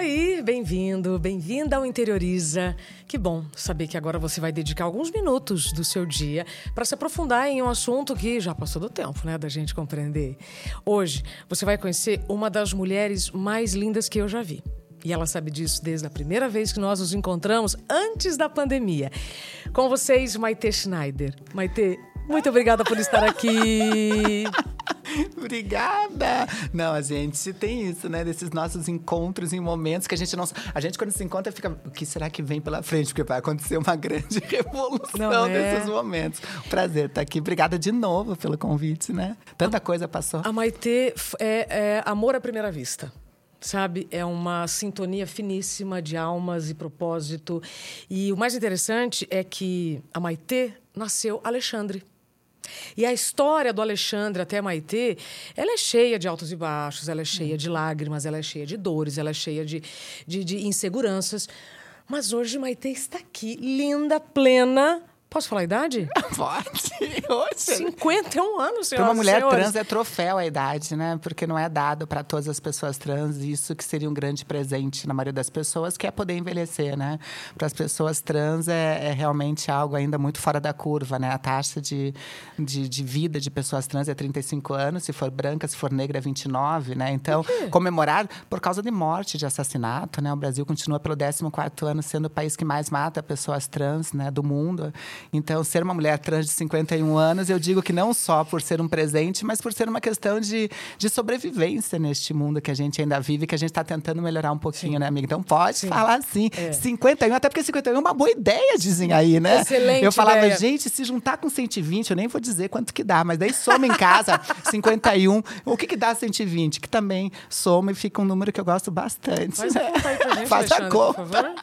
Oi, bem-vindo, bem-vinda ao Interioriza. Que bom saber que agora você vai dedicar alguns minutos do seu dia para se aprofundar em um assunto que já passou do tempo, né, da gente compreender. Hoje você vai conhecer uma das mulheres mais lindas que eu já vi. E ela sabe disso desde a primeira vez que nós nos encontramos antes da pandemia. Com vocês, Maite Schneider. Maite, muito obrigada por estar aqui. Obrigada! Não, a gente tem isso, né? Desses nossos encontros em momentos que a gente não. A gente, quando se encontra, fica. O que será que vem pela frente? Porque vai acontecer uma grande revolução é? desses momentos. Prazer estar aqui. Obrigada de novo pelo convite, né? Tanta a, coisa passou. A Maitê é, é amor à primeira vista sabe? É uma sintonia finíssima de almas e propósito. E o mais interessante é que a Maitê nasceu Alexandre. E a história do Alexandre até Maitê, ela é cheia de altos e baixos, ela é cheia de lágrimas, ela é cheia de dores, ela é cheia de, de, de inseguranças. Mas hoje Maitê está aqui, linda, plena, Posso falar a idade? Pode. Hoje. 51 anos, senhoras Para uma mulher trans é troféu a idade, né? Porque não é dado para todas as pessoas trans isso que seria um grande presente na maioria das pessoas, que é poder envelhecer, né? Para as pessoas trans é, é, realmente algo ainda muito fora da curva, né? A taxa de, de, de, vida de pessoas trans é 35 anos, se for branca, se for negra é 29, né? Então, comemorar por causa de morte, de assassinato, né? O Brasil continua pelo 14º ano sendo o país que mais mata pessoas trans, né, do mundo. Então, ser uma mulher trans de 51 anos, eu digo que não só por ser um presente, mas por ser uma questão de, de sobrevivência neste mundo que a gente ainda vive, que a gente está tentando melhorar um pouquinho, sim. né, amiga? Então, pode sim. falar assim. É. 51, até porque 51 é uma boa ideia, dizem aí, né? Excelente Eu falava, ideia. gente, se juntar com 120, eu nem vou dizer quanto que dá, mas daí soma em casa 51. O que que dá 120? Que também soma e fica um número que eu gosto bastante. Faz a conta aí pra gente, Faz a conta. por favor.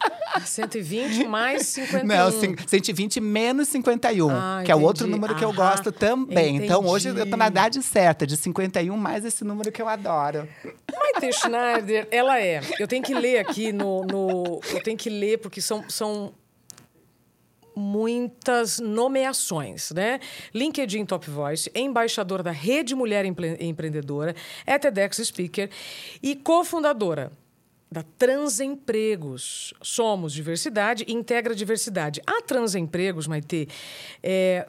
120 mais 51. Não, 120 menos 51, ah, que é o outro número que eu gosto também. Entendi. Então hoje eu tô na idade certa, de 51 mais esse número que eu adoro. Maite Schneider, ela é. Eu tenho que ler aqui no. no eu tenho que ler, porque são. são muitas nomeações, né? LinkedIn Top Voice, embaixadora da Rede Mulher Empreendedora, é TEDx Speaker e cofundadora da Transempregos. Somos diversidade e integra diversidade. A Transempregos, Maite, é,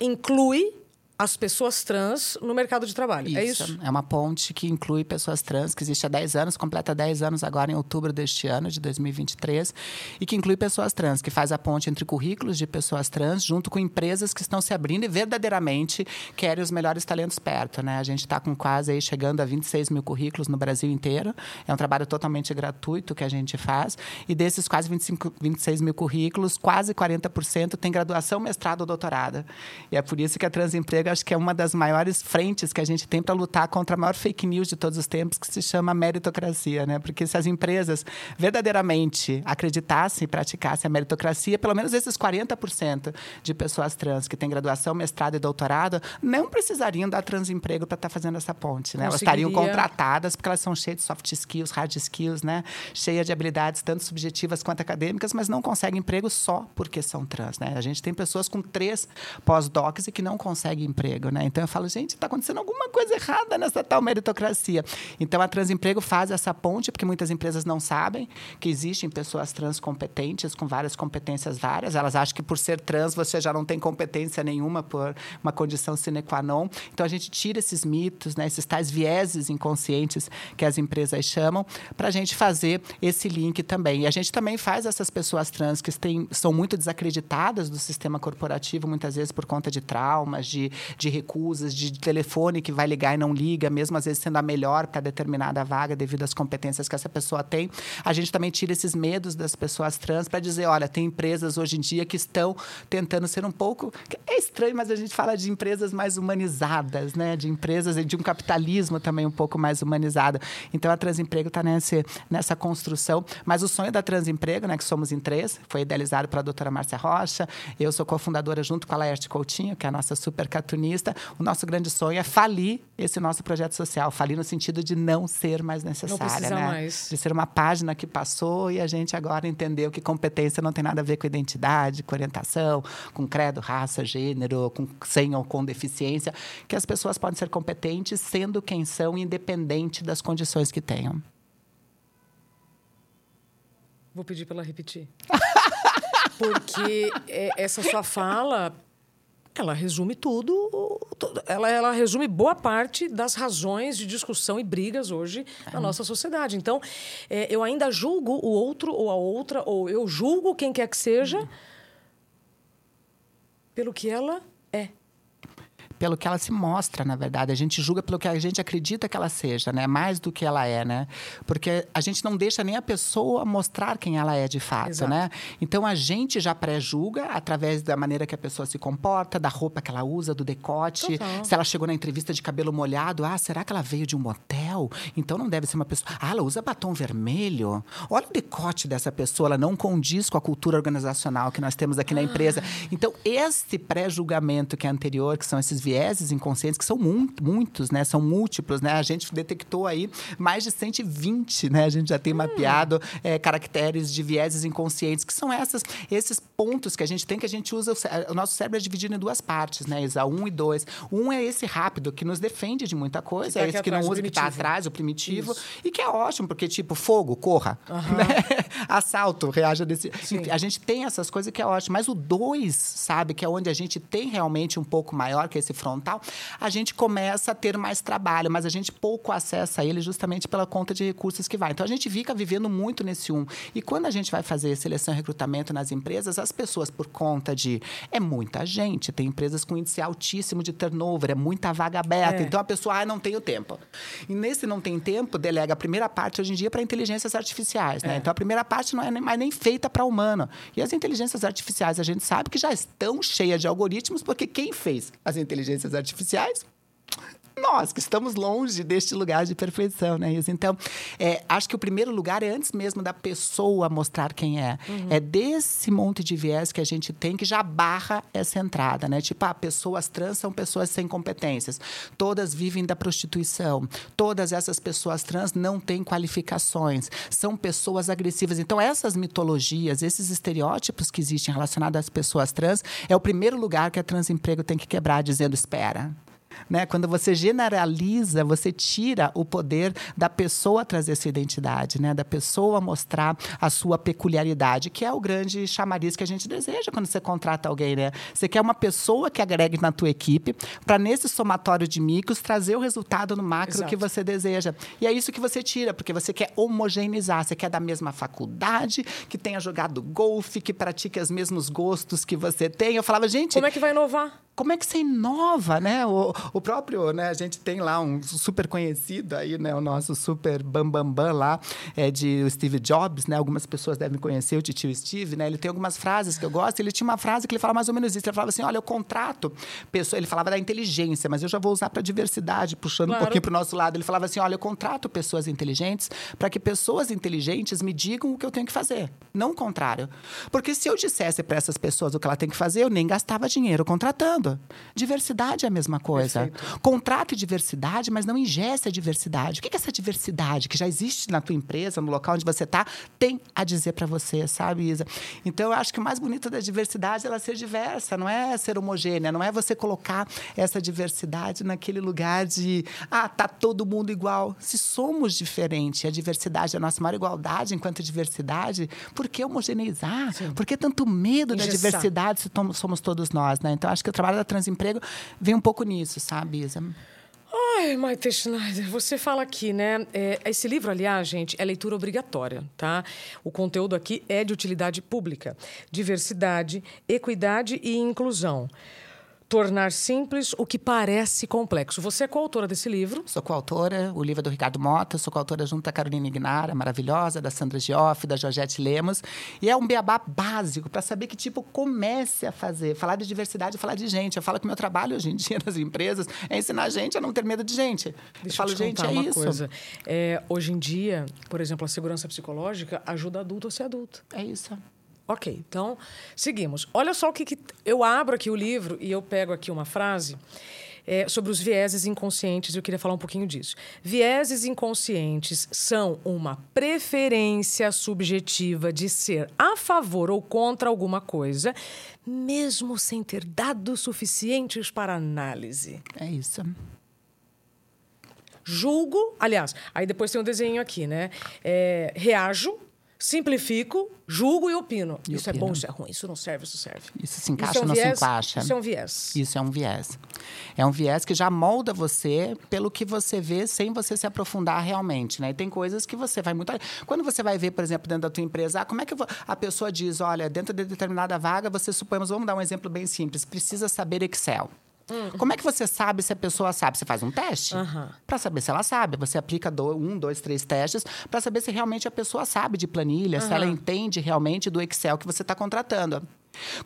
inclui as pessoas trans no mercado de trabalho. Isso, é isso? É uma ponte que inclui pessoas trans, que existe há 10 anos, completa 10 anos agora em outubro deste ano, de 2023, e que inclui pessoas trans, que faz a ponte entre currículos de pessoas trans, junto com empresas que estão se abrindo e verdadeiramente querem os melhores talentos perto. Né? A gente está com quase aí chegando a 26 mil currículos no Brasil inteiro. É um trabalho totalmente gratuito que a gente faz. E desses quase 25, 26 mil currículos, quase 40% tem graduação, mestrado ou doutorado. E é por isso que a Transemprego acho que é uma das maiores frentes que a gente tem para lutar contra a maior fake news de todos os tempos, que se chama meritocracia, né? Porque se as empresas verdadeiramente acreditassem e praticassem a meritocracia, pelo menos esses 40% de pessoas trans que têm graduação, mestrado e doutorado não precisariam dar transemprego para estar tá fazendo essa ponte, né? Elas estariam contratadas porque elas são cheias de soft skills, hard skills, né? Cheias de habilidades tanto subjetivas quanto acadêmicas, mas não conseguem emprego só porque são trans, né? A gente tem pessoas com três pós-docs e que não conseguem né? Então eu falo, gente, está acontecendo alguma coisa errada nessa tal meritocracia. Então a Transemprego faz essa ponte, porque muitas empresas não sabem que existem pessoas trans competentes, com várias competências várias. Elas acham que por ser trans você já não tem competência nenhuma por uma condição sine qua non. Então a gente tira esses mitos, né? esses tais vieses inconscientes que as empresas chamam, para a gente fazer esse link também. E a gente também faz essas pessoas trans que têm, são muito desacreditadas do sistema corporativo, muitas vezes por conta de traumas, de de recusas, de telefone que vai ligar e não liga, mesmo às vezes sendo a melhor para determinada vaga devido às competências que essa pessoa tem. A gente também tira esses medos das pessoas trans para dizer, olha, tem empresas hoje em dia que estão tentando ser um pouco é estranho, mas a gente fala de empresas mais humanizadas, né? De empresas de um capitalismo também um pouco mais humanizado. Então a Transemprego está nessa construção, mas o sonho da Transemprego, né, que somos em três, foi idealizado pela doutora Márcia Rocha. Eu sou cofundadora junto com a Laerte Coutinho, que é a nossa super cartunista, o nosso grande sonho é falir esse nosso projeto social. Falir no sentido de não ser mais necessária. Não né? mais. De ser uma página que passou e a gente agora entendeu que competência não tem nada a ver com identidade, com orientação, com credo, raça, gênero, com sem ou com deficiência. Que as pessoas podem ser competentes sendo quem são, independente das condições que tenham. Vou pedir para ela repetir. Porque é, essa sua fala, ela resume tudo, ela, ela resume boa parte das razões de discussão e brigas hoje na nossa sociedade. Então, é, eu ainda julgo o outro ou a outra, ou eu julgo quem quer que seja, pelo que ela é pelo que ela se mostra, na verdade. A gente julga pelo que a gente acredita que ela seja, né? Mais do que ela é, né? Porque a gente não deixa nem a pessoa mostrar quem ela é de fato, Exato. né? Então a gente já pré-julga através da maneira que a pessoa se comporta, da roupa que ela usa, do decote. Total. Se ela chegou na entrevista de cabelo molhado, ah, será que ela veio de um motel? Então não deve ser uma pessoa. Ah, ela usa batom vermelho. Olha o decote dessa pessoa, ela não condiz com a cultura organizacional que nós temos aqui na empresa. Então, esse pré-julgamento que é anterior, que são esses vieses inconscientes, que são muito, muitos, né? São múltiplos, né? A gente detectou aí mais de 120, né? A gente já tem hum. mapeado é, caracteres de vieses inconscientes, que são essas, esses pontos que a gente tem, que a gente usa... O, o nosso cérebro é dividido em duas partes, né, Isa? Um e dois. Um é esse rápido, que nos defende de muita coisa. é esse que não usa, que está atrás, o primitivo. Isso. E que é ótimo, porque, tipo, fogo, corra. Uhum. Né? Assalto, reaja desse... Sim. A gente tem essas coisas que é ótimo. Mas o dois, sabe? Que é onde a gente tem realmente um pouco maior, que é esse frontal, a gente começa a ter mais trabalho, mas a gente pouco acessa ele justamente pela conta de recursos que vai. Então a gente fica vivendo muito nesse um. E quando a gente vai fazer seleção e recrutamento nas empresas, as pessoas, por conta de. É muita gente, tem empresas com índice altíssimo de turnover, é muita vaga aberta. É. Então a pessoa, ah, não tenho tempo. E nesse não tem tempo, delega a primeira parte hoje em dia para inteligências artificiais. Né? É. Então a primeira parte não é nem, mais nem feita para humano. E as inteligências artificiais, a gente sabe que já estão cheias de algoritmos, porque quem fez as inteligências artificiais nós que estamos longe deste lugar de perfeição, né? Isso. Então, é, acho que o primeiro lugar é antes mesmo da pessoa mostrar quem é. Uhum. É desse monte de viés que a gente tem que já barra essa entrada, né? Tipo, ah, pessoas trans são pessoas sem competências. Todas vivem da prostituição. Todas essas pessoas trans não têm qualificações. São pessoas agressivas. Então, essas mitologias, esses estereótipos que existem relacionados às pessoas trans, é o primeiro lugar que a Transemprego tem que quebrar, dizendo: espera né? Quando você generaliza, você tira o poder da pessoa trazer sua identidade, né? da pessoa mostrar a sua peculiaridade, que é o grande chamariz que a gente deseja quando você contrata alguém. Né? Você quer uma pessoa que agregue na tua equipe para, nesse somatório de micros, trazer o resultado no macro Exato. que você deseja. E é isso que você tira, porque você quer homogeneizar, você quer da mesma faculdade, que tenha jogado golfe, que pratique os mesmos gostos que você tem. Eu falava, gente. Como é que vai inovar? Como é que você inova, né? O, o próprio, né? A gente tem lá um super conhecido aí, né? O nosso super bambambam bam, bam lá é de Steve Jobs, né? Algumas pessoas devem conhecer o tio Steve, né? Ele tem algumas frases que eu gosto. Ele tinha uma frase que ele fala mais ou menos isso. Ele falava assim, olha, eu contrato pessoa. Ele falava da inteligência, mas eu já vou usar para diversidade, puxando claro. um pouquinho para o nosso lado. Ele falava assim, olha, eu contrato pessoas inteligentes para que pessoas inteligentes me digam o que eu tenho que fazer, não o contrário. Porque se eu dissesse para essas pessoas o que ela tem que fazer, eu nem gastava dinheiro contratando. Diversidade é a mesma coisa. Perfeito. Contrate diversidade, mas não ingesse a diversidade. O que é essa diversidade que já existe na tua empresa, no local onde você está, tem a dizer para você, sabe, Isa? Então, eu acho que o mais bonito da diversidade é ela ser diversa, não é ser homogênea, não é você colocar essa diversidade naquele lugar de, ah, tá todo mundo igual. Se somos diferentes, a diversidade é a nossa maior igualdade enquanto diversidade, por que homogeneizar? Sim. Por que tanto medo Engessar. da diversidade se somos todos nós, né? Então, acho que o trabalho da Transemprego vem um pouco nisso, sabe, Isa? Ai, Maite Schneider, você fala aqui, né? É, esse livro, aliás, gente, é leitura obrigatória, tá? O conteúdo aqui é de utilidade pública. Diversidade, equidade e inclusão tornar simples o que parece complexo. Você é coautora desse livro? Sou coautora, o livro é do Ricardo Mota, sou coautora junto à Carolina Ignara, maravilhosa, da Sandra Gioff, da Georgette Lemos. E é um beabá básico para saber que tipo comece a fazer. Falar de diversidade, falar de gente. Eu falo que meu trabalho hoje em dia nas empresas é ensinar a gente a não ter medo de gente. Deixa eu falo, eu gente, é uma isso. Coisa. É, hoje em dia, por exemplo, a segurança psicológica ajuda adulto a ser adulto. É isso. Ok, então seguimos. Olha só o que, que, eu abro aqui o livro e eu pego aqui uma frase é, sobre os vieses inconscientes. Eu queria falar um pouquinho disso. Vieses inconscientes são uma preferência subjetiva de ser a favor ou contra alguma coisa, mesmo sem ter dados suficientes para análise. É isso. Julgo, aliás, aí depois tem um desenho aqui, né? É, reajo simplifico, julgo e opino. E isso opino. é bom, isso é ruim, isso não serve, isso serve. Isso se encaixa é um ou não viés, se encaixa? Isso é um viés. Isso é um viés. É um viés que já molda você pelo que você vê sem você se aprofundar realmente, né? E tem coisas que você vai muito... Quando você vai ver, por exemplo, dentro da tua empresa, ah, como é que vou... a pessoa diz, olha, dentro de determinada vaga, você supõe, vamos dar um exemplo bem simples, precisa saber Excel. Hum. Como é que você sabe se a pessoa sabe? Você faz um teste uhum. para saber se ela sabe. Você aplica do, um, dois, três testes para saber se realmente a pessoa sabe de planilha, uhum. se ela entende realmente do Excel que você está contratando.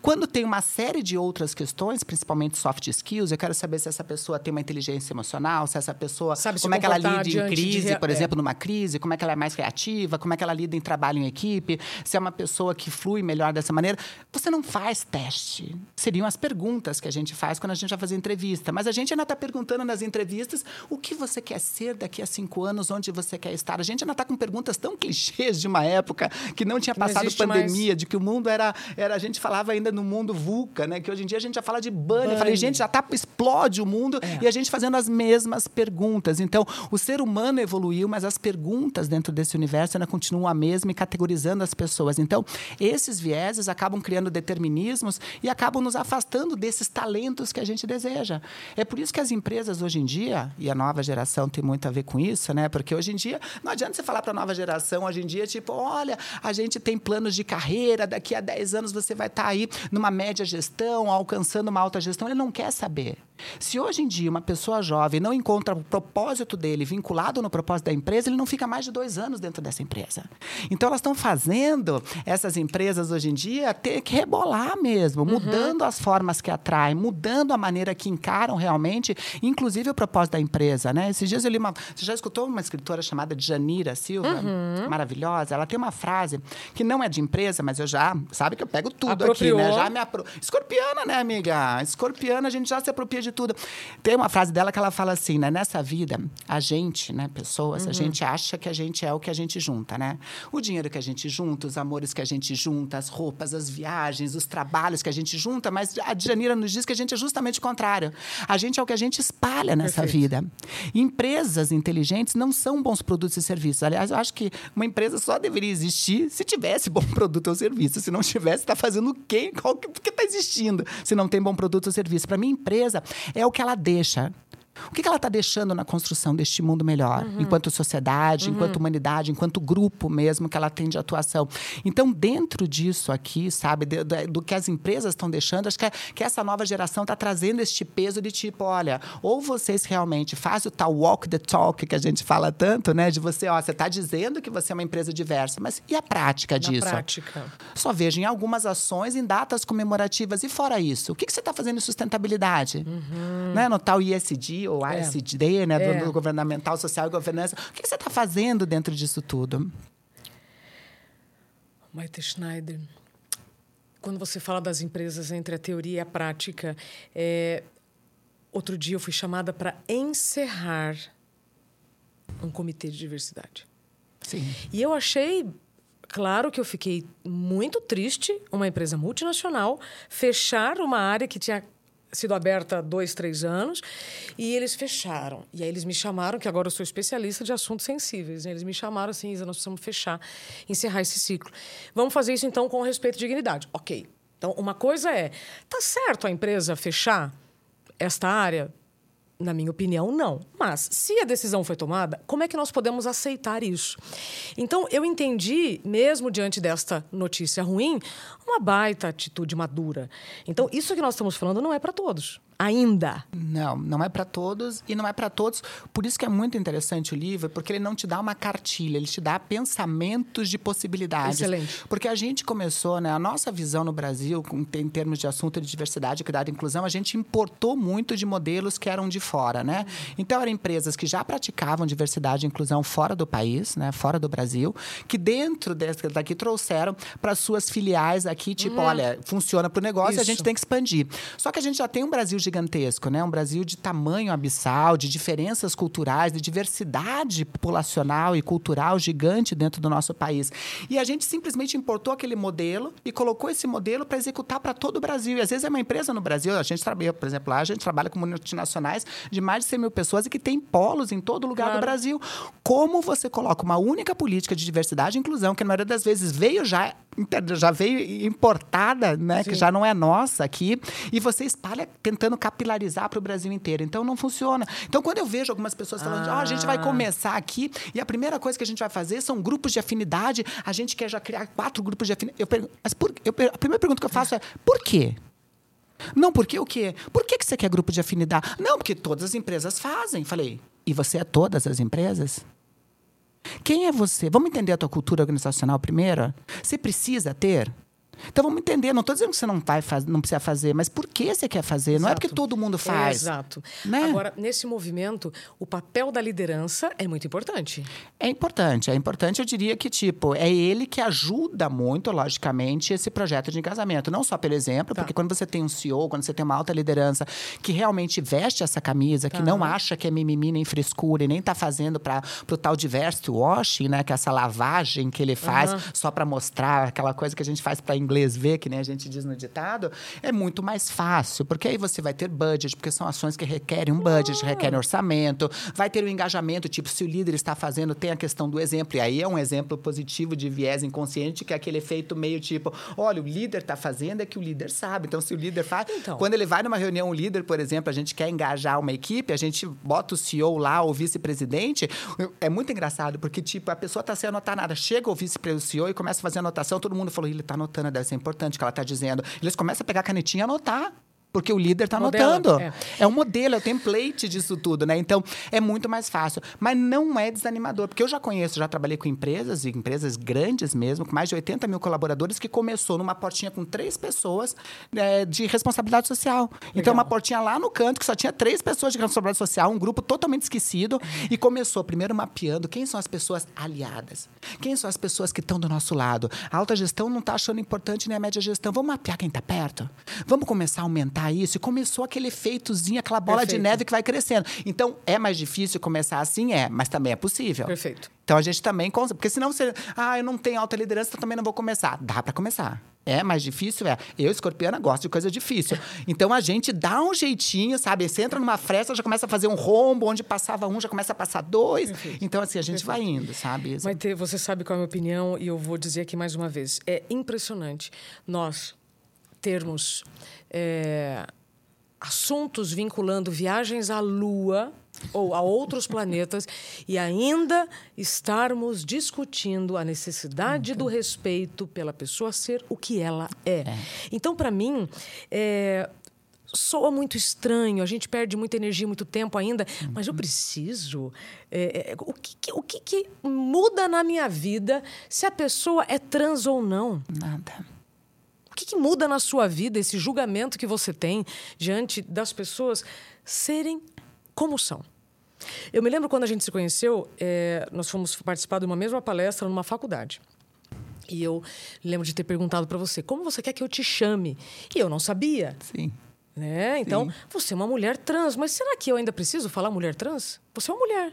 Quando tem uma série de outras questões, principalmente soft skills, eu quero saber se essa pessoa tem uma inteligência emocional, se essa pessoa. Sabe como é que ela lida em crise, de... por exemplo, é. numa crise, como é que ela é mais criativa, como é que ela lida em trabalho em equipe, se é uma pessoa que flui melhor dessa maneira. Você não faz teste. Seriam as perguntas que a gente faz quando a gente vai fazer entrevista. Mas a gente ainda está perguntando nas entrevistas o que você quer ser daqui a cinco anos, onde você quer estar. A gente ainda está com perguntas tão clichês de uma época que não tinha que passado não pandemia, mais. de que o mundo era, era. A gente falava ainda no mundo VUCA, né? Que hoje em dia a gente já fala de bunny. Eu falei, gente, já tá, explode o mundo é. e a gente fazendo as mesmas perguntas. Então, o ser humano evoluiu, mas as perguntas dentro desse universo ainda continuam a mesma e categorizando as pessoas. Então, esses vieses acabam criando determinismos e acabam nos afastando desses talentos que a gente deseja. É por isso que as empresas hoje em dia, e a nova geração tem muito a ver com isso, né? Porque hoje em dia, não adianta você falar para a nova geração, hoje em dia, tipo, olha, a gente tem planos de carreira, daqui a 10 anos você vai estar tá aí numa média gestão, alcançando uma alta gestão, ele não quer saber. Se hoje em dia uma pessoa jovem não encontra o propósito dele vinculado no propósito da empresa, ele não fica mais de dois anos dentro dessa empresa. Então elas estão fazendo essas empresas hoje em dia ter que rebolar mesmo, uhum. mudando as formas que atraem, mudando a maneira que encaram realmente, inclusive o propósito da empresa. Né? Esses dias eu li uma. Você já escutou uma escritora chamada Janira Silva? Uhum. Maravilhosa. Ela tem uma frase que não é de empresa, mas eu já. Sabe que eu pego tudo Apropriou. aqui, né? Já me apro... Escorpiana, né, amiga? Escorpiana, a gente já se apropria de tudo. Tem uma frase dela que ela fala assim, né? Nessa vida, a gente, né, pessoas, uhum. a gente acha que a gente é o que a gente junta, né? O dinheiro que a gente junta, os amores que a gente junta, as roupas, as viagens, os trabalhos que a gente junta, mas a Djanira nos diz que a gente é justamente o contrário. A gente é o que a gente espalha nessa Perfeito. vida. Empresas inteligentes não são bons produtos e serviços. Aliás, eu acho que uma empresa só deveria existir se tivesse bom produto ou serviço. Se não tivesse, está fazendo o quê? Qual que está existindo se não tem bom produto ou serviço? Para mim, empresa é o que ela deixa. O que ela está deixando na construção deste mundo melhor, uhum. enquanto sociedade, uhum. enquanto humanidade, enquanto grupo mesmo que ela tem de atuação? Então, dentro disso aqui, sabe, de, de, do que as empresas estão deixando, acho que, é, que essa nova geração está trazendo este peso de tipo, olha, ou vocês realmente fazem o tal walk the talk que a gente fala tanto, né? De você, ó, você está dizendo que você é uma empresa diversa, mas e a prática Na disso? prática. Só vejo em algumas ações, em datas comemorativas. E fora isso, o que, que você está fazendo em sustentabilidade? Uhum. Né? No tal ISD, ou é. ASD, né, é. do, governamental, social e governança. O que você está fazendo dentro disso tudo? Maite Schneider, quando você fala das empresas entre a teoria e a prática, é, outro dia eu fui chamada para encerrar um comitê de diversidade. Sim. E eu achei Claro que eu fiquei muito triste, uma empresa multinacional fechar uma área que tinha sido aberta há dois, três anos, e eles fecharam. E aí eles me chamaram, que agora eu sou especialista de assuntos sensíveis, né? eles me chamaram assim, Isa, nós precisamos fechar, encerrar esse ciclo. Vamos fazer isso então com respeito e dignidade. Ok. Então, uma coisa é, tá certo a empresa fechar esta área? Na minha opinião, não. Mas, se a decisão foi tomada, como é que nós podemos aceitar isso? Então, eu entendi, mesmo diante desta notícia ruim, uma baita atitude madura. Então, isso que nós estamos falando não é para todos ainda. Não, não é para todos e não é para todos. Por isso que é muito interessante o livro, porque ele não te dá uma cartilha, ele te dá pensamentos de possibilidades. Excelente. Porque a gente começou, né, a nossa visão no Brasil, em termos de assunto de diversidade, cuidado e inclusão, a gente importou muito de modelos que eram de fora, né? Então eram empresas que já praticavam diversidade e inclusão fora do país, né, fora do Brasil, que dentro desse, daqui trouxeram para suas filiais aqui, tipo, uhum. olha, funciona para o negócio, isso. a gente tem que expandir. Só que a gente já tem um Brasil gigantesco, né? Um Brasil de tamanho abissal, de diferenças culturais, de diversidade populacional e cultural gigante dentro do nosso país. E a gente simplesmente importou aquele modelo e colocou esse modelo para executar para todo o Brasil. E às vezes é uma empresa no Brasil, a gente trabalha, por exemplo, lá a gente trabalha com multinacionais de mais de 100 mil pessoas e que tem polos em todo lugar claro. do Brasil. Como você coloca uma única política de diversidade e inclusão, que na maioria das vezes veio já já veio importada, né, Sim. que já não é nossa aqui, e você espalha tentando capilarizar para o Brasil inteiro. Então não funciona. Então quando eu vejo algumas pessoas falando, ah. oh, a gente vai ah. começar aqui e a primeira coisa que a gente vai fazer são grupos de afinidade, a gente quer já criar quatro grupos de afinidade. Eu pergunto, mas por, eu, a primeira pergunta que eu faço é: por quê? Não, porque o quê? Por que, que você quer grupo de afinidade? Não, porque todas as empresas fazem. Falei, e você é todas as empresas? Quem é você? Vamos entender a tua cultura organizacional primeiro? Você precisa ter então vamos entender, não estou dizendo que você não vai não precisa fazer, mas por que você quer fazer? Exato. Não é porque todo mundo faz. É, exato. Né? Agora, nesse movimento, o papel da liderança é muito importante. É importante, é importante, eu diria que, tipo, é ele que ajuda muito, logicamente, esse projeto de casamento. Não só pelo exemplo, tá. porque quando você tem um CEO, quando você tem uma alta liderança que realmente veste essa camisa, tá. que não acha que é mimimi nem frescura e nem está fazendo para o tal diversity washing, né? Que é essa lavagem que ele faz uhum. só para mostrar aquela coisa que a gente faz para inglês ver, que nem a gente diz no ditado, é muito mais fácil, porque aí você vai ter budget, porque são ações que requerem um budget, requerem orçamento, vai ter o um engajamento, tipo, se o líder está fazendo, tem a questão do exemplo, e aí é um exemplo positivo de viés inconsciente, que é aquele efeito meio tipo, olha, o líder está fazendo, é que o líder sabe. Então, se o líder faz. Então. Quando ele vai numa reunião, o líder, por exemplo, a gente quer engajar uma equipe, a gente bota o CEO lá, o vice-presidente, é muito engraçado, porque, tipo, a pessoa está sem anotar nada. Chega o vice-CEO e começa a fazer anotação, todo mundo falou, ele está anotando deve ser importante que ela está dizendo. Eles começam a pegar a canetinha e anotar. Porque o líder está anotando. É. é um modelo, é o template disso tudo, né? Então, é muito mais fácil. Mas não é desanimador, porque eu já conheço, já trabalhei com empresas, e empresas grandes mesmo, com mais de 80 mil colaboradores, que começou numa portinha com três pessoas é, de responsabilidade social. Legal. Então, uma portinha lá no canto, que só tinha três pessoas de responsabilidade social, um grupo totalmente esquecido, e começou primeiro mapeando quem são as pessoas aliadas, quem são as pessoas que estão do nosso lado. A alta gestão não está achando importante nem a média gestão. Vamos mapear quem está perto? Vamos começar a aumentar aumentar isso. E começou aquele efeitozinho, aquela bola Perfeito. de neve que vai crescendo. Então, é mais difícil começar assim? É, mas também é possível. Perfeito. Então, a gente também... Porque senão você... Ah, eu não tenho alta liderança, então também não vou começar. Dá para começar. É mais difícil? É. Eu, escorpiana, gosto de coisa difícil. Então a gente dá um jeitinho, sabe? Você entra numa fresta, já começa a fazer um rombo, onde passava um, já começa a passar dois. Perfeito. Então, assim, a gente Perfeito. vai indo, sabe? Maite, você sabe qual é a minha opinião, e eu vou dizer aqui mais uma vez. É impressionante nós termos é, assuntos vinculando viagens à Lua ou a outros planetas e ainda estarmos discutindo a necessidade do respeito pela pessoa ser o que ela é. é. Então, para mim, é, soa muito estranho, a gente perde muita energia, muito tempo ainda, uhum. mas eu preciso. É, é, o que, o que, que muda na minha vida se a pessoa é trans ou não? Nada que, que muda na sua vida esse julgamento que você tem diante das pessoas serem como são? Eu me lembro quando a gente se conheceu, é, nós fomos participar de uma mesma palestra numa faculdade. E eu lembro de ter perguntado para você, como você quer que eu te chame? E eu não sabia. Sim. Né? Então, Sim. você é uma mulher trans, mas será que eu ainda preciso falar mulher trans? Você é uma mulher.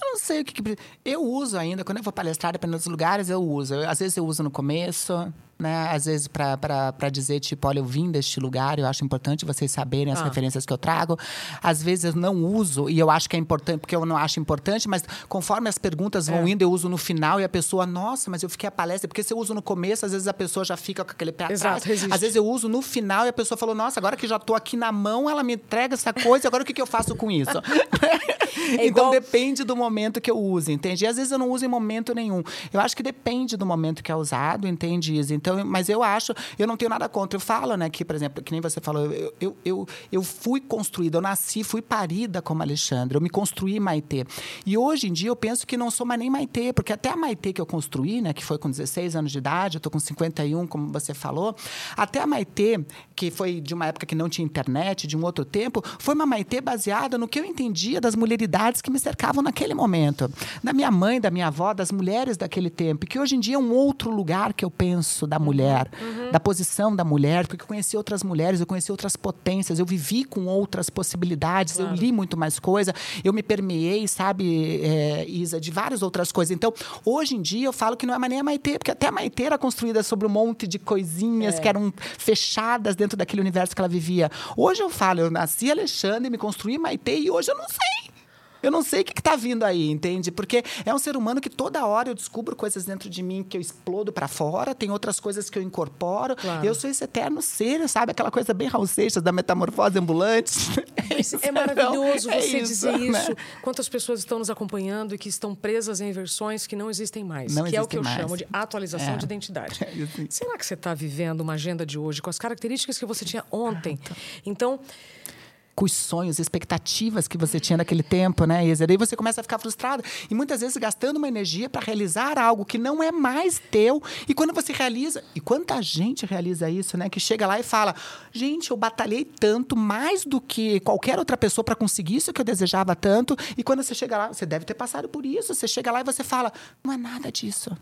Eu não sei o que, que... Eu uso ainda, quando eu vou palestrar para outros lugares, eu uso. Eu, às vezes eu uso no começo, né? Às vezes para dizer, tipo, olha, eu vim deste lugar, eu acho importante vocês saberem as ah. referências que eu trago. Às vezes eu não uso, e eu acho que é importante, porque eu não acho importante, mas conforme as perguntas vão é. indo, eu uso no final e a pessoa, nossa, mas eu fiquei a palestra. Porque se eu uso no começo, às vezes a pessoa já fica com aquele pé Exato, atrás. Resiste. Às vezes eu uso no final e a pessoa falou, nossa, agora que já estou aqui na mão, ela me entrega essa coisa, agora o que, que eu faço com isso? é então depende do momento que eu use, entende? E às vezes eu não uso em momento nenhum. Eu acho que depende do momento que é usado, entende, Isa? Então, então, mas eu acho, eu não tenho nada contra. Eu falo, né, que, por exemplo, que nem você falou, eu, eu, eu, eu fui construída, eu nasci, fui parida como Alexandre, eu me construí Maitê. E hoje em dia eu penso que não sou mais nem Maitê, porque até a Maitê que eu construí, né, que foi com 16 anos de idade, eu tô com 51, como você falou, até a Maitê, que foi de uma época que não tinha internet, de um outro tempo, foi uma Maitê baseada no que eu entendia das mulheres autoridades que me cercavam naquele momento. Da minha mãe, da minha avó, das mulheres daquele tempo. Que hoje em dia é um outro lugar que eu penso da mulher, uhum. da posição da mulher, porque eu conheci outras mulheres, eu conheci outras potências, eu vivi com outras possibilidades, claro. eu li muito mais coisa, eu me permeei, sabe, é, Isa, de várias outras coisas. Então, hoje em dia, eu falo que não é mais nem a Maitê, porque até a Maitê era construída sobre um monte de coisinhas é. que eram fechadas dentro daquele universo que ela vivia. Hoje eu falo, eu nasci Alexandre, me construí Maitê e hoje eu não sei. Eu não sei o que está vindo aí, entende? Porque é um ser humano que toda hora eu descubro coisas dentro de mim que eu explodo para fora, tem outras coisas que eu incorporo. Claro. Eu sou esse eterno ser, sabe? Aquela coisa bem Raul Seixas da metamorfose ambulante. É, isso, é maravilhoso é você isso, dizer né? isso. Quantas pessoas estão nos acompanhando e que estão presas em versões que não existem mais, não que é o que eu mais. chamo de atualização é. de identidade. É Será que você está vivendo uma agenda de hoje com as características que você tinha ontem? Ah, tá. Então, com os sonhos, expectativas que você tinha naquele tempo, né, Isa? Daí você começa a ficar frustrado e muitas vezes gastando uma energia para realizar algo que não é mais teu. E quando você realiza, e quanta gente realiza isso, né, que chega lá e fala: "Gente, eu batalhei tanto mais do que qualquer outra pessoa para conseguir isso que eu desejava tanto". E quando você chega lá, você deve ter passado por isso. Você chega lá e você fala: "Não é nada disso".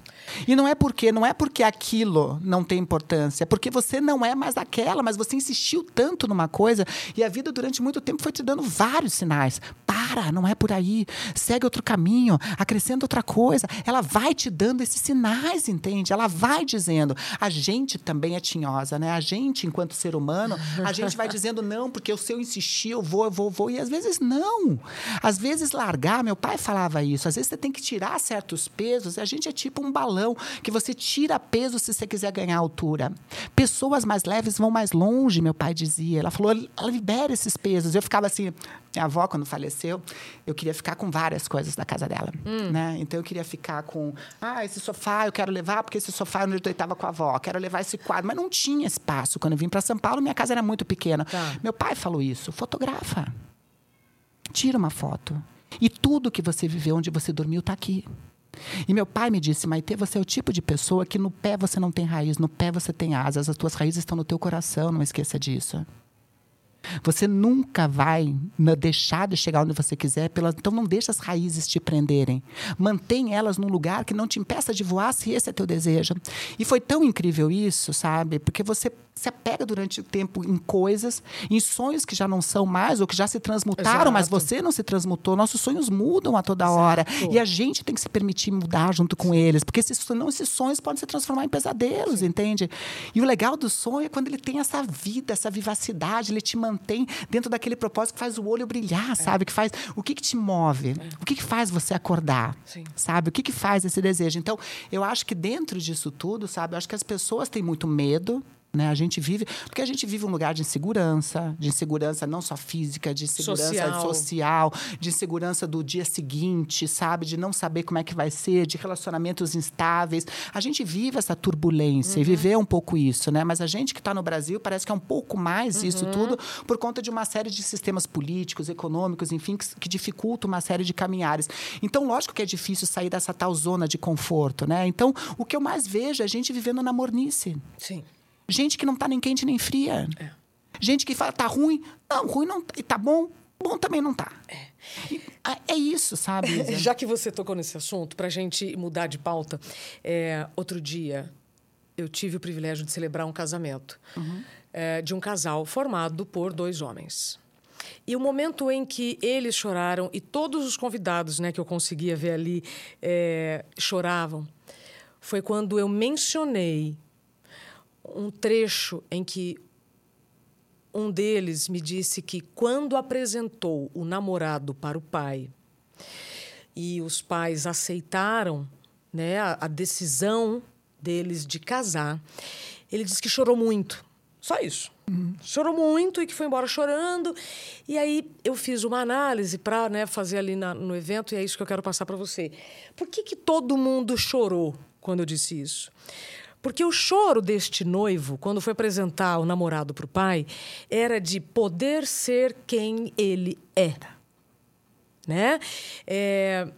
E não é porque, não é porque aquilo não tem importância, é porque você não é mais aquela, mas você insistiu tanto numa coisa e a vida durante durante muito tempo foi te dando vários sinais. Para, não é por aí. Segue outro caminho, acrescenta outra coisa. Ela vai te dando esses sinais, entende? Ela vai dizendo. A gente também é tinhosa, né? A gente, enquanto ser humano, a gente vai dizendo não, porque se eu insistir, eu vou, eu vou, eu vou. E às vezes não. Às vezes largar, meu pai falava isso. Às vezes você tem que tirar certos pesos. A gente é tipo um balão que você tira peso se você quiser ganhar altura. Pessoas mais leves vão mais longe, meu pai dizia. Ela falou, libera esses pesos pesos. Eu ficava assim, minha avó, quando faleceu, eu queria ficar com várias coisas da casa dela. Hum. Né? Então, eu queria ficar com, ah, esse sofá eu quero levar, porque esse sofá eu estava com a avó. Quero levar esse quadro. Mas não tinha espaço. Quando eu vim para São Paulo, minha casa era muito pequena. Tá. Meu pai falou isso: fotografa. Tira uma foto. E tudo que você viveu, onde você dormiu, está aqui. E meu pai me disse, Maite, você é o tipo de pessoa que no pé você não tem raiz, no pé você tem asas, as tuas raízes estão no teu coração, não esqueça disso. Você nunca vai deixar de chegar onde você quiser, pelas, então não deixe as raízes te prenderem. Mantém elas num lugar que não te impeça de voar, se esse é teu desejo. E foi tão incrível isso, sabe? Porque você se apega durante o tempo em coisas, em sonhos que já não são mais ou que já se transmutaram, Exato. mas você não se transmutou. Nossos sonhos mudam a toda hora. Exato. E a gente tem que se permitir mudar junto com Sim. eles, porque esses, não esses sonhos podem se transformar em pesadelos, Sim. entende? E o legal do sonho é quando ele tem essa vida, essa vivacidade, ele te mantém dentro daquele propósito que faz o olho brilhar, é. sabe? Que faz o que, que te move, é. o que, que faz você acordar, Sim. sabe? O que, que faz esse desejo? Então, eu acho que dentro disso tudo, sabe? Eu acho que as pessoas têm muito medo né? A gente vive, porque a gente vive um lugar de insegurança, de insegurança não só física, de insegurança social. social, de insegurança do dia seguinte, sabe? De não saber como é que vai ser, de relacionamentos instáveis. A gente vive essa turbulência uhum. e viver um pouco isso, né? Mas a gente que está no Brasil parece que é um pouco mais uhum. isso tudo por conta de uma série de sistemas políticos, econômicos, enfim, que, que dificultam uma série de caminhares. Então, lógico que é difícil sair dessa tal zona de conforto, né? Então, o que eu mais vejo é a gente vivendo na mornice. Sim. Gente que não tá nem quente nem fria. É. Gente que fala, tá ruim. Não, ruim não tá. tá bom, bom também não tá. É, é isso, sabe? Isa? Já que você tocou nesse assunto, pra gente mudar de pauta, é, outro dia eu tive o privilégio de celebrar um casamento uhum. é, de um casal formado por dois homens. E o momento em que eles choraram e todos os convidados né, que eu conseguia ver ali é, choravam foi quando eu mencionei um trecho em que um deles me disse que quando apresentou o namorado para o pai e os pais aceitaram né, a, a decisão deles de casar, ele disse que chorou muito. Só isso. Uhum. Chorou muito e que foi embora chorando. E aí eu fiz uma análise para né, fazer ali na, no evento, e é isso que eu quero passar para você. Por que, que todo mundo chorou quando eu disse isso? Porque o choro deste noivo, quando foi apresentar o namorado para o pai, era de poder ser quem ele é. Né? É,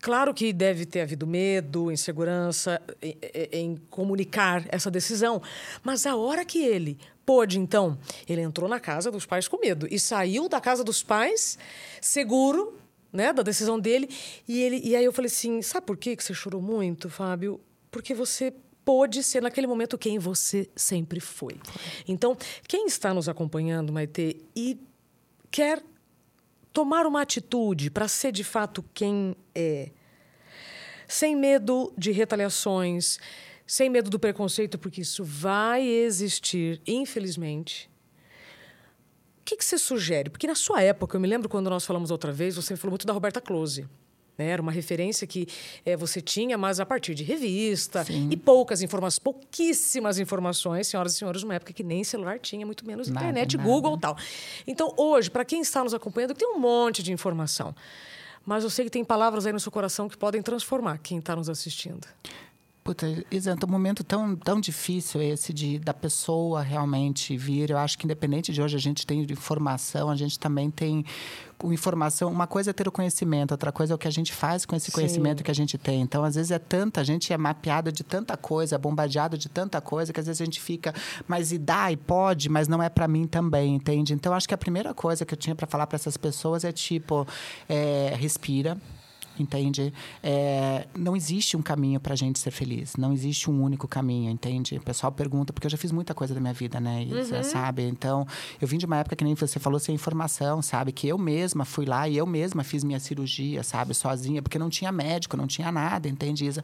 claro que deve ter havido medo, insegurança em, em comunicar essa decisão, mas a hora que ele pôde, então, ele entrou na casa dos pais com medo e saiu da casa dos pais seguro né, da decisão dele. E, ele, e aí eu falei assim: sabe por que você chorou muito, Fábio? Porque você pôde ser naquele momento quem você sempre foi. Então, quem está nos acompanhando, Maite, e quer tomar uma atitude para ser de fato quem é, sem medo de retaliações, sem medo do preconceito, porque isso vai existir, infelizmente. O que, que você sugere? Porque na sua época, eu me lembro quando nós falamos outra vez, você falou muito da Roberta Close. Né? Era uma referência que é, você tinha, mas a partir de revista Sim. e poucas informações, pouquíssimas informações, senhoras e senhores, numa época que nem celular tinha, muito menos nada, internet, nada. Google e tal. Então, hoje, para quem está nos acompanhando, tem um monte de informação. Mas eu sei que tem palavras aí no seu coração que podem transformar quem está nos assistindo. Puta, exato, um momento tão, tão difícil esse de da pessoa realmente vir. Eu acho que independente de hoje a gente tem informação, a gente também tem informação. Uma coisa é ter o conhecimento, outra coisa é o que a gente faz com esse Sim. conhecimento que a gente tem. Então, às vezes é tanta, a gente é mapeado de tanta coisa, bombardeado de tanta coisa, que às vezes a gente fica, mas e dá e pode, mas não é para mim também, entende? Então, acho que a primeira coisa que eu tinha para falar para essas pessoas é tipo, é, respira entende? É, não existe um caminho para a gente ser feliz. Não existe um único caminho, entende? O pessoal pergunta, porque eu já fiz muita coisa da minha vida, né? E, uhum. Sabe? Então, eu vim de uma época que nem você falou, sem informação, sabe? Que eu mesma fui lá e eu mesma fiz minha cirurgia, sabe? Sozinha, porque não tinha médico, não tinha nada, entende, Isa?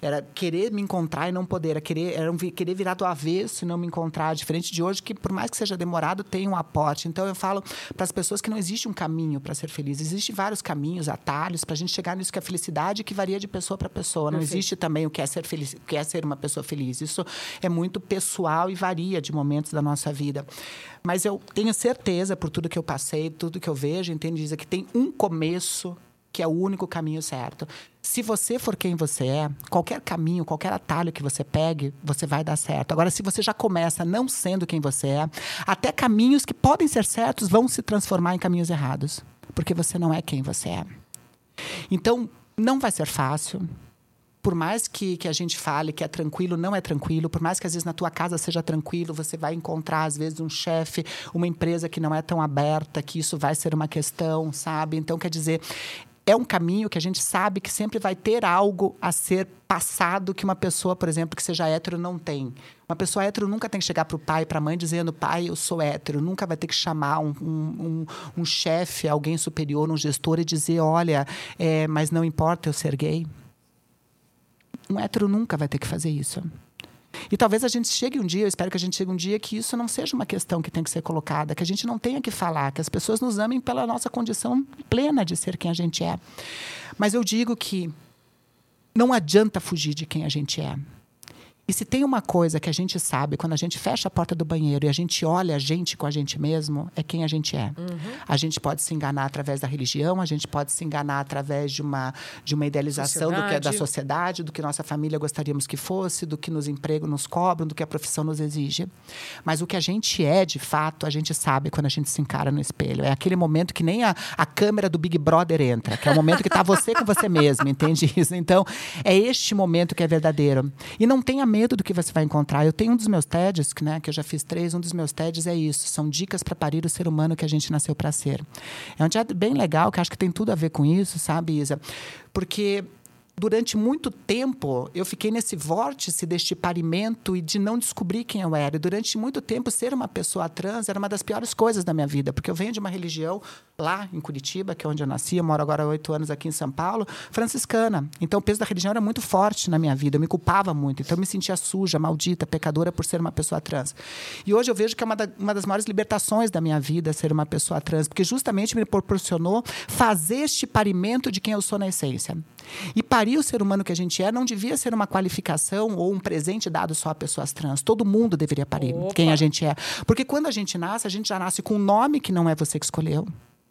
Era querer me encontrar e não poder. Era querer, era querer virar do avesso e não me encontrar. Diferente de hoje, que por mais que seja demorado, tem um aporte. Então, eu falo para as pessoas que não existe um caminho para ser feliz. Existem vários caminhos, atalhos, para a gente chegar nisso que é felicidade que varia de pessoa para pessoa. Não Perfeito. existe também o que é ser feliz, o que é ser uma pessoa feliz. Isso é muito pessoal e varia de momentos da nossa vida. Mas eu tenho certeza por tudo que eu passei, tudo que eu vejo, entende dizer que tem um começo que é o único caminho certo. Se você for quem você é, qualquer caminho, qualquer atalho que você pegue, você vai dar certo. Agora, se você já começa não sendo quem você é, até caminhos que podem ser certos vão se transformar em caminhos errados, porque você não é quem você é. Então, não vai ser fácil. Por mais que, que a gente fale que é tranquilo, não é tranquilo. Por mais que às vezes na tua casa seja tranquilo, você vai encontrar às vezes um chefe, uma empresa que não é tão aberta, que isso vai ser uma questão, sabe? Então, quer dizer, é um caminho que a gente sabe que sempre vai ter algo a ser passado que uma pessoa, por exemplo, que seja hétero não tem. Uma pessoa hétero nunca tem que chegar para o pai, para a mãe, dizendo: pai, eu sou hétero. Nunca vai ter que chamar um, um, um, um chefe, alguém superior, um gestor e dizer: olha, é, mas não importa eu ser gay. Um hétero nunca vai ter que fazer isso. E talvez a gente chegue um dia, eu espero que a gente chegue um dia que isso não seja uma questão que tem que ser colocada, que a gente não tenha que falar, que as pessoas nos amem pela nossa condição plena de ser quem a gente é. Mas eu digo que não adianta fugir de quem a gente é. E se tem uma coisa que a gente sabe quando a gente fecha a porta do banheiro e a gente olha a gente com a gente mesmo, é quem a gente é. Uhum. A gente pode se enganar através da religião, a gente pode se enganar através de uma, de uma idealização sociedade. do que é da sociedade, do que nossa família gostaríamos que fosse, do que nos empregos nos cobram, do que a profissão nos exige. Mas o que a gente é, de fato, a gente sabe quando a gente se encara no espelho. É aquele momento que nem a, a câmera do Big Brother entra, que é o momento que está você com você mesmo, entende isso? Então, é este momento que é verdadeiro. E não tenha medo do que você vai encontrar. Eu tenho um dos meus TEDs, né, que eu já fiz três, um dos meus TEDs é isso. São dicas para parir o ser humano que a gente nasceu para ser. É um TED bem legal, que acho que tem tudo a ver com isso, sabe, Isa? Porque durante muito tempo, eu fiquei nesse vórtice deste parimento e de não descobrir quem eu era. E durante muito tempo, ser uma pessoa trans era uma das piores coisas da minha vida, porque eu venho de uma religião lá em Curitiba, que é onde eu nasci, eu moro agora há oito anos aqui em São Paulo, franciscana. Então, o peso da religião era muito forte na minha vida, eu me culpava muito. Então, eu me sentia suja, maldita, pecadora por ser uma pessoa trans. E hoje eu vejo que é uma, da, uma das maiores libertações da minha vida ser uma pessoa trans, porque justamente me proporcionou fazer este parimento de quem eu sou na essência. E parir o ser humano que a gente é não devia ser uma qualificação ou um presente dado só a pessoas trans. Todo mundo deveria parir Opa. quem a gente é. Porque quando a gente nasce, a gente já nasce com um nome que não é você que escolheu.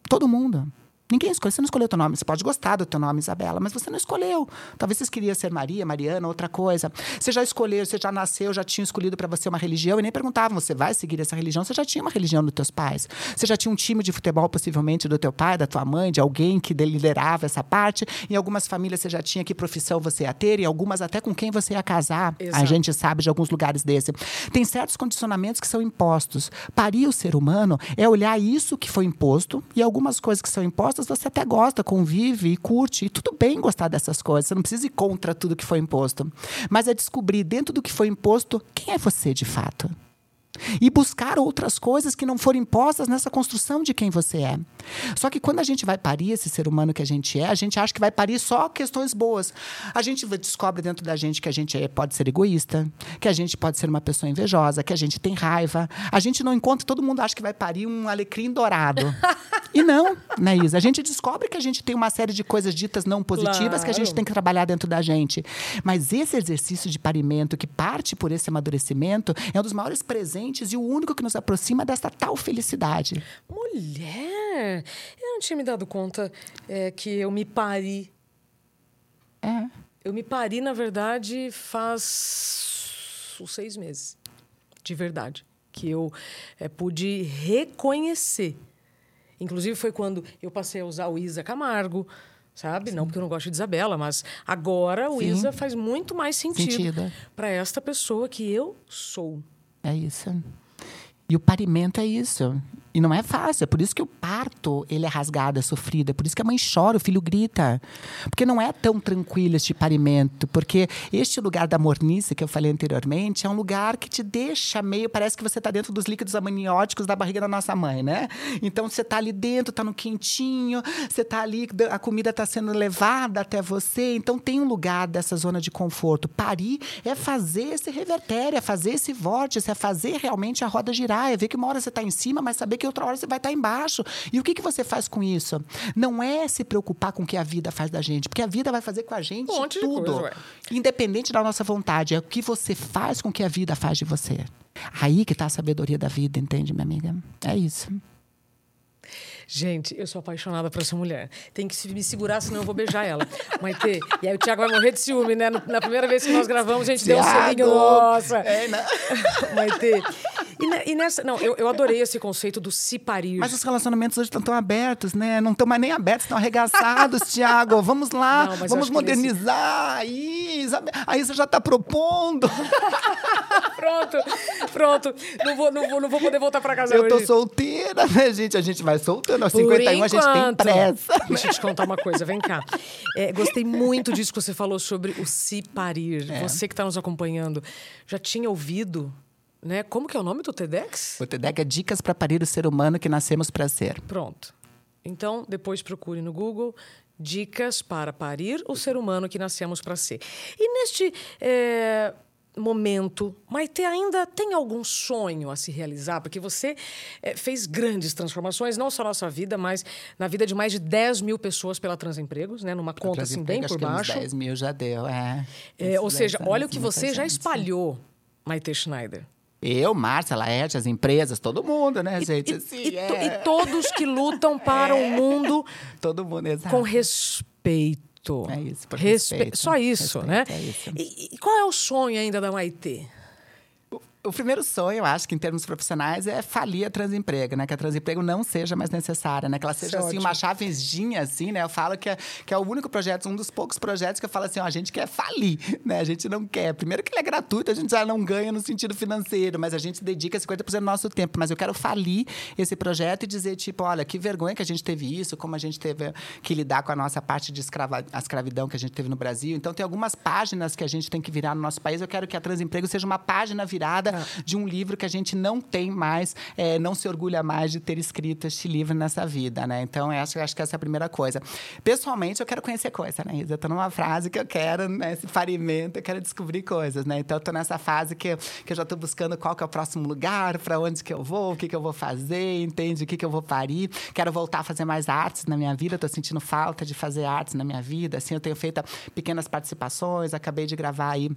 Todo mundo. Ninguém escolheu. Você não escolheu o teu nome. Você pode gostar do teu nome, Isabela, mas você não escolheu. Talvez você queria ser Maria, Mariana, outra coisa. Você já escolheu, você já nasceu, já tinha escolhido para você uma religião e nem perguntavam, você vai seguir essa religião? Você já tinha uma religião dos teus pais. Você já tinha um time de futebol, possivelmente, do teu pai, da tua mãe, de alguém que liderava essa parte. Em algumas famílias você já tinha que profissão você ia ter, e algumas até com quem você ia casar. Exato. A gente sabe de alguns lugares desse. Tem certos condicionamentos que são impostos. Parir o ser humano é olhar isso que foi imposto e algumas coisas que são impostas impostas você até gosta, convive e curte. E tudo bem gostar dessas coisas. Você não precisa ir contra tudo que foi imposto. Mas é descobrir dentro do que foi imposto quem é você de fato e buscar outras coisas que não foram impostas nessa construção de quem você é. Só que quando a gente vai parir esse ser humano que a gente é, a gente acha que vai parir só questões boas. A gente descobre dentro da gente que a gente é, pode ser egoísta, que a gente pode ser uma pessoa invejosa, que a gente tem raiva. A gente não encontra, todo mundo acha que vai parir um alecrim dourado. e não, né, Isa? A gente descobre que a gente tem uma série de coisas ditas não positivas claro. que a gente tem que trabalhar dentro da gente. Mas esse exercício de parimento que parte por esse amadurecimento é um dos maiores presentes e o único que nos aproxima dessa tal felicidade. Mulher! Eu não tinha me dado conta é, que eu me pari. É. Eu me pari, na verdade, faz uns seis meses. De verdade. Que eu é, pude reconhecer. Inclusive, foi quando eu passei a usar o Isa Camargo sabe? Sim. Não porque eu não gosto de Isabela, mas agora o Sim. Isa faz muito mais sentido. para esta pessoa que eu sou. É isso. E o parimento é isso. E não é fácil, é por isso que o parto, ele é rasgado, é sofrido, é por isso que a mãe chora, o filho grita. Porque não é tão tranquilo este parimento, porque este lugar da mornice que eu falei anteriormente é um lugar que te deixa meio, parece que você está dentro dos líquidos amnióticos da barriga da nossa mãe, né? Então você está ali dentro, está no quentinho, você está ali, a comida está sendo levada até você, então tem um lugar dessa zona de conforto. Parir é fazer esse revertério, é fazer esse vórtice, é fazer realmente a roda girar, é ver que uma hora você está em cima, mas saber que outra hora você vai estar embaixo. E o que, que você faz com isso? Não é se preocupar com o que a vida faz da gente, porque a vida vai fazer com a gente um tudo. Coisa, independente da nossa vontade. É o que você faz com o que a vida faz de você. Aí que está a sabedoria da vida, entende, minha amiga? É isso. Gente, eu sou apaixonada por essa mulher. Tem que me segurar, senão eu vou beijar ela. Maite. E aí o Thiago vai morrer de ciúme, né? Na primeira vez que nós gravamos, a gente Thiago. deu um selinho. Nossa! É, né? Maite. E, e, nessa. Não, eu, eu adorei esse conceito do se parir. Mas os relacionamentos hoje estão tão abertos, né? Não estão mais nem abertos, estão arregaçados, Tiago. Vamos lá, não, vamos modernizar. Esse... Aí, aí você já está propondo. pronto, pronto. Não vou, não vou, não vou poder voltar para casa eu hoje. Eu tô solteira, né, gente? A gente vai soltando. Aos 51 enquanto, a gente tem pressa. Deixa eu te contar uma coisa, vem cá. É, gostei muito disso que você falou sobre o se parir. É. Você que está nos acompanhando, já tinha ouvido né? Como que é o nome do TEDx? O TEDx é Dicas para Parir o Ser Humano que Nascemos para Ser. Pronto. Então, depois procure no Google Dicas para Parir o Ser Humano que Nascemos para Ser. E neste é, momento, Maite ainda tem algum sonho a se realizar? Porque você é, fez grandes transformações, não só na sua vida, mas na vida de mais de 10 mil pessoas pela Transempregos, né? Numa conta assim bem por baixo. 10 mil já deu, é. é ou seja, olha o que você já espalhou, Maite Schneider. Eu, Márcia, Laerte, as empresas, todo mundo, né, gente? E, assim, e, é. e todos que lutam para é. um mundo todo mundo, exato. com respeito. É isso, por Respe... respeito. Só isso, respeito, né? É isso. E, qual é o sonho ainda da Maitê? O primeiro sonho, eu acho que em termos profissionais, é falir a transemprego, né? Que a transemprego não seja mais necessária, né? Que ela seja, Isso é assim, uma chavezinha, assim, né? Eu falo que é, que é o único projeto, um dos poucos projetos que eu falo assim, ó, a gente quer falir, né? A gente não quer. Primeiro que ele é gratuito, a gente já não ganha no sentido financeiro, mas a gente dedica 50% do nosso tempo. Mas eu quero falir esse projeto e dizer, tipo, olha, que vergonha que a gente teve isso, como a gente teve que lidar com a nossa parte de escrava, a escravidão que a gente teve no Brasil. Então, tem algumas páginas que a gente tem que virar no nosso país. Eu quero que a transemprego seja uma página virada de um livro que a gente não tem mais, é, não se orgulha mais de ter escrito este livro nessa vida, né? Então, acho, acho que essa é a primeira coisa. Pessoalmente, eu quero conhecer coisa, né, Isa? Eu tô numa fase que eu quero, né, esse parimento, eu quero descobrir coisas, né? Então, eu tô nessa fase que, que eu já tô buscando qual que é o próximo lugar, para onde que eu vou, o que que eu vou fazer, entende? O que que eu vou parir. Quero voltar a fazer mais artes na minha vida, tô sentindo falta de fazer artes na minha vida. Assim, eu tenho feito pequenas participações, acabei de gravar aí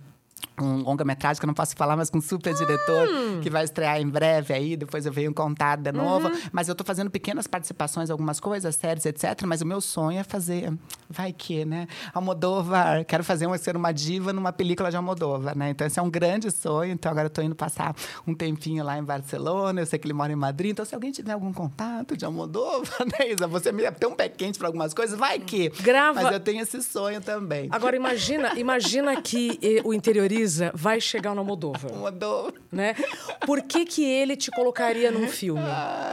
um longa-metragem que eu não posso falar, mas com um super diretor hum. que vai estrear em breve aí. Depois eu venho contar de novo. Uhum. Mas eu estou fazendo pequenas participações, algumas coisas, séries, etc. Mas o meu sonho é fazer, vai que, né? Almodóvar, quero fazer uma, ser uma diva numa película de Almodóvar, né? Então esse é um grande sonho. Então agora eu estou indo passar um tempinho lá em Barcelona. Eu sei que ele mora em Madrid. Então se alguém tiver algum contato de Almodóvar, né, Isa? Você me tem um pé quente para algumas coisas, vai que. Grava. Mas eu tenho esse sonho também. Agora imagina, imagina que o interiorismo Elisa vai chegar no Almodóvar. Almodóvar. Né? Por que, que ele te colocaria num filme?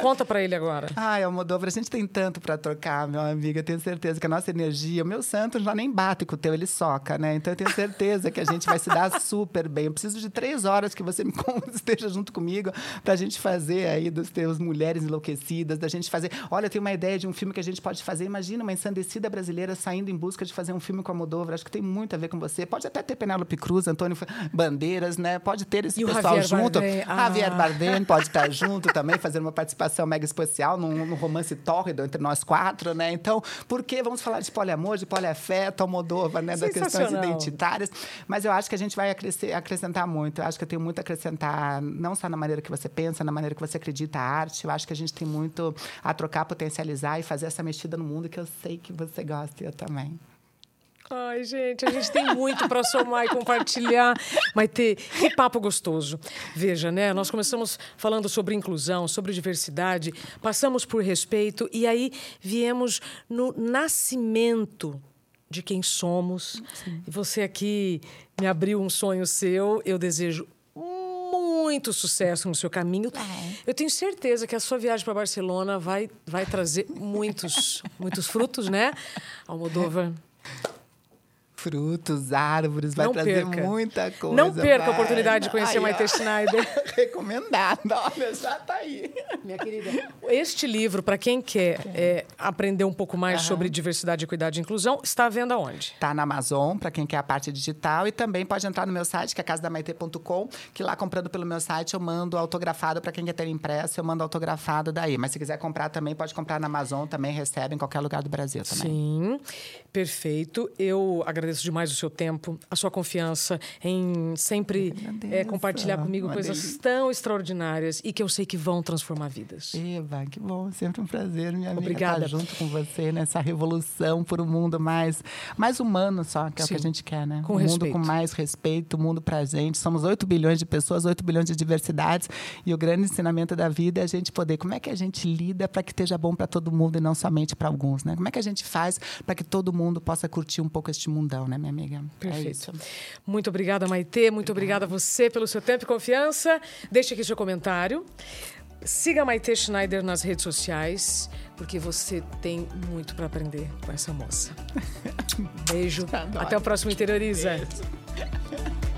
Conta para ele agora. Ai, Almodóvar, a gente tem tanto para trocar, meu amigo. Eu tenho certeza que a nossa energia, o meu santo já nem bate com o teu, ele soca, né? Então eu tenho certeza que a gente vai se dar super bem. Eu preciso de três horas que você me esteja junto comigo para a gente fazer aí dos teus Mulheres Enlouquecidas, da gente fazer. Olha, eu tenho uma ideia de um filme que a gente pode fazer. Imagina uma ensandecida brasileira saindo em busca de fazer um filme com a Almodóvar. Acho que tem muito a ver com você. Pode até ter Penélope Cruz, Antônio Bandeiras, né? Pode ter esse e pessoal Javier junto. Bardem. Ah. Javier Bardem pode estar junto também, fazendo uma participação mega especial num, num romance tórrido entre nós quatro, né? Então, por que vamos falar de poliamor, de poliafeto, Almodóvar, né? Das questões identitárias. Mas eu acho que a gente vai acrescentar muito. Eu acho que eu tenho muito a acrescentar, não só na maneira que você pensa, na maneira que você acredita a arte. Eu acho que a gente tem muito a trocar, potencializar e fazer essa mexida no mundo que eu sei que você gosta e eu também. Ai, gente, a gente tem muito para somar e compartilhar. Maite, que papo gostoso. Veja, né? Nós começamos falando sobre inclusão, sobre diversidade, passamos por respeito e aí viemos no nascimento de quem somos. Sim. E você aqui me abriu um sonho seu. Eu desejo muito sucesso no seu caminho. É. Eu tenho certeza que a sua viagem para Barcelona vai, vai trazer muitos, muitos frutos, né? Almodóvar frutos, árvores, vai não trazer perca. muita coisa. Não perca vai. a oportunidade de conhecer Ai, Maite Schneider. Recomendado, olha, já tá aí. Minha querida, este livro, para quem quer é, aprender um pouco mais uhum. sobre diversidade, equidade e inclusão, está à venda onde? Está na Amazon, para quem quer a parte digital, e também pode entrar no meu site, que é casadamaite.com, que lá comprando pelo meu site eu mando autografado para quem quer ter impresso, eu mando autografado daí. Mas se quiser comprar também, pode comprar na Amazon, também recebe em qualquer lugar do Brasil também. Sim, perfeito. Eu agradeço agradeço demais o seu tempo, a sua confiança em sempre é, compartilhar comigo Uma coisas delícia. tão extraordinárias e que eu sei que vão transformar vidas. Eva, que bom, sempre um prazer, minha amiga, Obrigada. estar junto com você nessa revolução por um mundo mais, mais humano só, que é Sim. o que a gente quer, né? Com um respeito. mundo com mais respeito, um mundo pra gente. Somos 8 bilhões de pessoas, 8 bilhões de diversidades e o grande ensinamento da vida é a gente poder, como é que a gente lida para que esteja bom para todo mundo e não somente para alguns, né? Como é que a gente faz para que todo mundo possa curtir um pouco este mundão? Né, minha amiga? É Perfeito. É muito obrigada, Maitê. Muito obrigada. obrigada a você pelo seu tempo e confiança. Deixe aqui seu comentário. Siga a Maite Schneider nas redes sociais, porque você tem muito para aprender com essa moça. Beijo. Até o próximo Interioriza. Beijo.